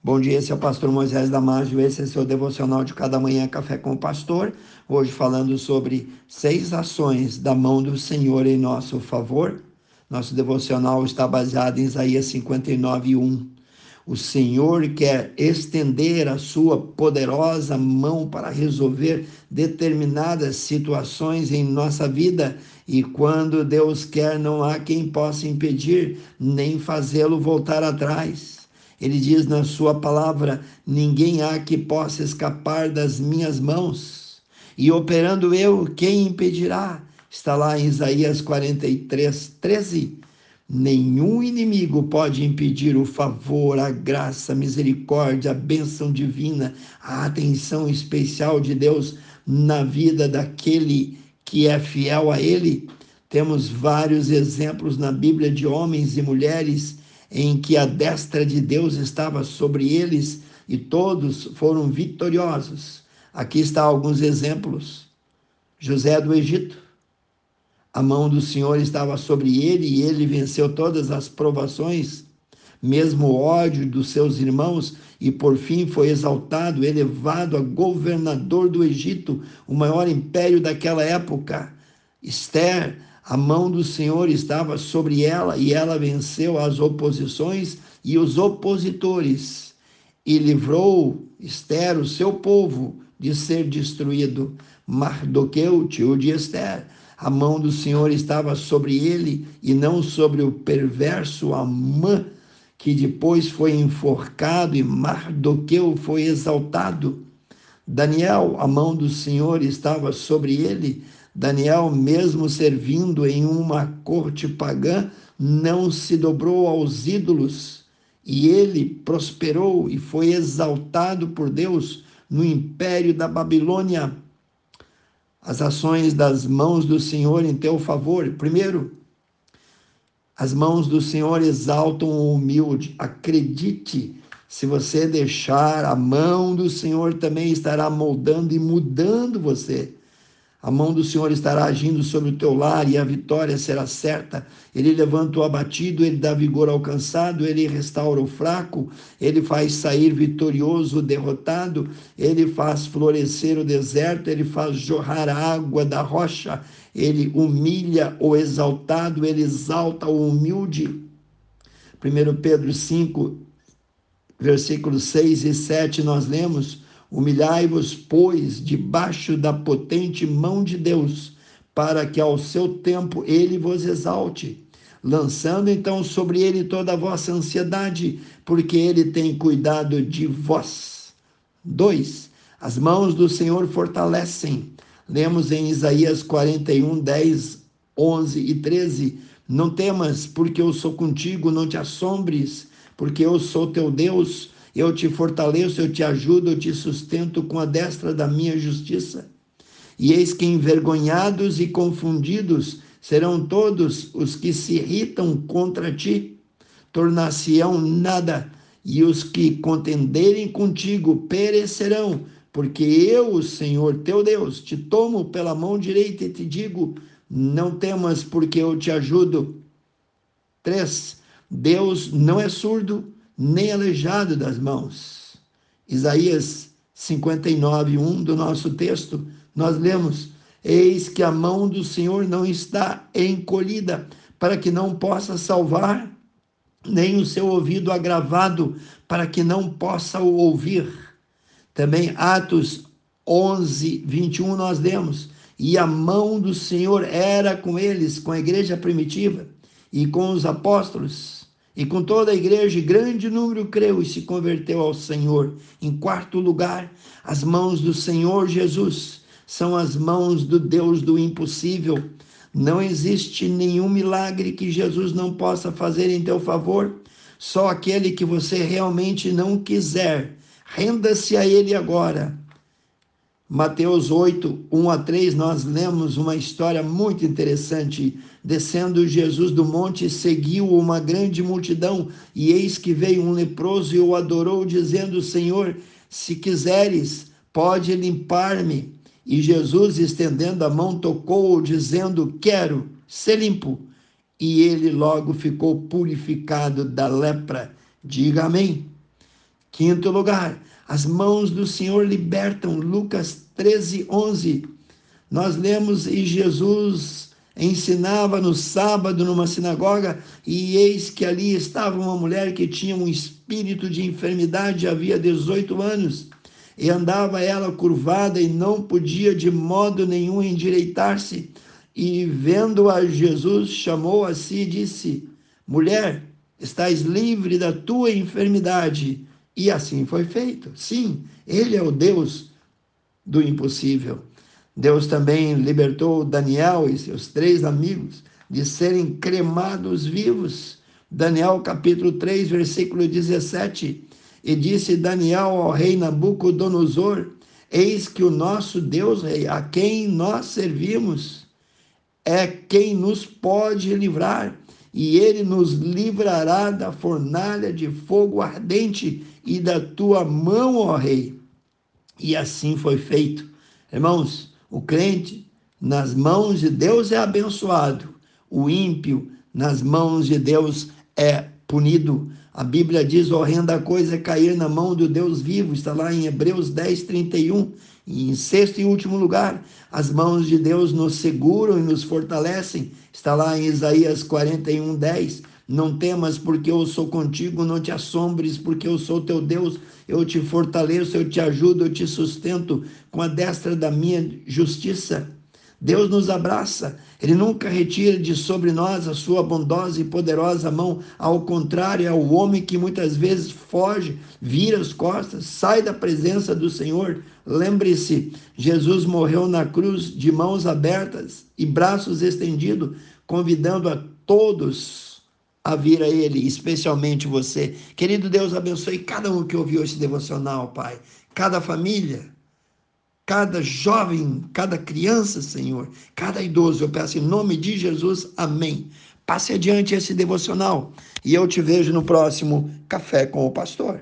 Bom dia, esse é o pastor Moisés Damásio, esse é seu devocional de cada manhã Café com o Pastor. Hoje falando sobre seis ações da mão do Senhor em nosso favor. Nosso devocional está baseado em Isaías 59, 1. O Senhor quer estender a sua poderosa mão para resolver determinadas situações em nossa vida, e quando Deus quer, não há quem possa impedir nem fazê-lo voltar atrás. Ele diz na sua palavra: ninguém há que possa escapar das minhas mãos. E operando eu, quem impedirá? Está lá em Isaías 43, 13. Nenhum inimigo pode impedir o favor, a graça, a misericórdia, a bênção divina, a atenção especial de Deus na vida daquele que é fiel a Ele. Temos vários exemplos na Bíblia de homens e mulheres em que a destra de Deus estava sobre eles e todos foram vitoriosos. Aqui está alguns exemplos. José do Egito, a mão do Senhor estava sobre ele e ele venceu todas as provações, mesmo o ódio dos seus irmãos, e por fim foi exaltado, elevado a governador do Egito, o maior império daquela época. Esther, a mão do Senhor estava sobre ela e ela venceu as oposições e os opositores e livrou Esther, o seu povo, de ser destruído. Mardoqueu, tio de Esther, a mão do Senhor estava sobre ele e não sobre o perverso Amã, que depois foi enforcado e Mardoqueu foi exaltado. Daniel, a mão do Senhor estava sobre ele Daniel, mesmo servindo em uma corte pagã, não se dobrou aos ídolos e ele prosperou e foi exaltado por Deus no império da Babilônia. As ações das mãos do Senhor em teu favor. Primeiro, as mãos do Senhor exaltam o humilde. Acredite, se você deixar, a mão do Senhor também estará moldando e mudando você. A mão do Senhor estará agindo sobre o teu lar e a vitória será certa. Ele levanta o abatido, ele dá vigor ao cansado, ele restaura o fraco, ele faz sair vitorioso o derrotado, ele faz florescer o deserto, ele faz jorrar a água da rocha, ele humilha o exaltado, ele exalta o humilde. 1 Pedro 5, versículos 6 e 7, nós lemos Humilhai-vos, pois, debaixo da potente mão de Deus, para que ao seu tempo ele vos exalte, lançando então sobre ele toda a vossa ansiedade, porque ele tem cuidado de vós. 2. As mãos do Senhor fortalecem. Lemos em Isaías 41, 10, 11 e 13. Não temas, porque eu sou contigo, não te assombres, porque eu sou teu Deus eu te fortaleço, eu te ajudo, eu te sustento com a destra da minha justiça. E eis que envergonhados e confundidos serão todos os que se irritam contra ti, tornar-se-ão nada, e os que contenderem contigo perecerão, porque eu, o Senhor teu Deus, te tomo pela mão direita e te digo: não temas, porque eu te ajudo. 3. Deus não é surdo, nem aleijado das mãos. Isaías 59, 1 do nosso texto, nós lemos: Eis que a mão do Senhor não está encolhida, para que não possa salvar, nem o seu ouvido agravado, para que não possa ouvir. Também Atos 11, 21, nós lemos: E a mão do Senhor era com eles, com a igreja primitiva e com os apóstolos e com toda a igreja, grande número creu e se converteu ao Senhor. Em quarto lugar, as mãos do Senhor Jesus são as mãos do Deus do impossível. Não existe nenhum milagre que Jesus não possa fazer em teu favor. Só aquele que você realmente não quiser, renda-se a Ele agora Mateus 8, 1 a 3, nós lemos uma história muito interessante. Descendo Jesus do monte, seguiu uma grande multidão, e eis que veio um leproso e o adorou, dizendo: Senhor, se quiseres, pode limpar-me. E Jesus, estendendo a mão, tocou-o, dizendo: Quero ser limpo. E ele logo ficou purificado da lepra. Diga amém Quinto lugar, as mãos do Senhor libertam. Lucas 13, 11. Nós lemos e Jesus ensinava no sábado numa sinagoga, e eis que ali estava uma mulher que tinha um espírito de enfermidade havia 18 anos, e andava ela curvada e não podia de modo nenhum endireitar-se. E vendo a Jesus, chamou a si e disse: Mulher, estás livre da tua enfermidade. E assim foi feito. Sim, ele é o Deus do impossível. Deus também libertou Daniel e seus três amigos de serem cremados vivos. Daniel capítulo 3, versículo 17. E disse Daniel ao rei Nabucodonosor: Eis que o nosso Deus, rei, a quem nós servimos, é quem nos pode livrar, e ele nos livrará da fornalha de fogo ardente e da tua mão, ó rei. E assim foi feito. Irmãos, o crente, nas mãos de Deus, é abençoado. O ímpio, nas mãos de Deus, é punido. A Bíblia diz: horrenda coisa é cair na mão do Deus vivo. Está lá em Hebreus 10, 31. E em sexto e último lugar, as mãos de Deus nos seguram e nos fortalecem. Está lá em Isaías 41, 10. Não temas, porque eu sou contigo, não te assombres, porque eu sou teu Deus, eu te fortaleço, eu te ajudo, eu te sustento com a destra da minha justiça. Deus nos abraça, Ele nunca retira de sobre nós a sua bondosa e poderosa mão. Ao contrário, é o homem que muitas vezes foge, vira as costas, sai da presença do Senhor. Lembre-se, Jesus morreu na cruz de mãos abertas e braços estendidos, convidando a todos a vir a Ele, especialmente você. Querido Deus, abençoe cada um que ouviu esse devocional, Pai. Cada família, cada jovem, cada criança, Senhor, cada idoso. Eu peço em nome de Jesus, amém. Passe adiante esse devocional e eu te vejo no próximo Café com o Pastor.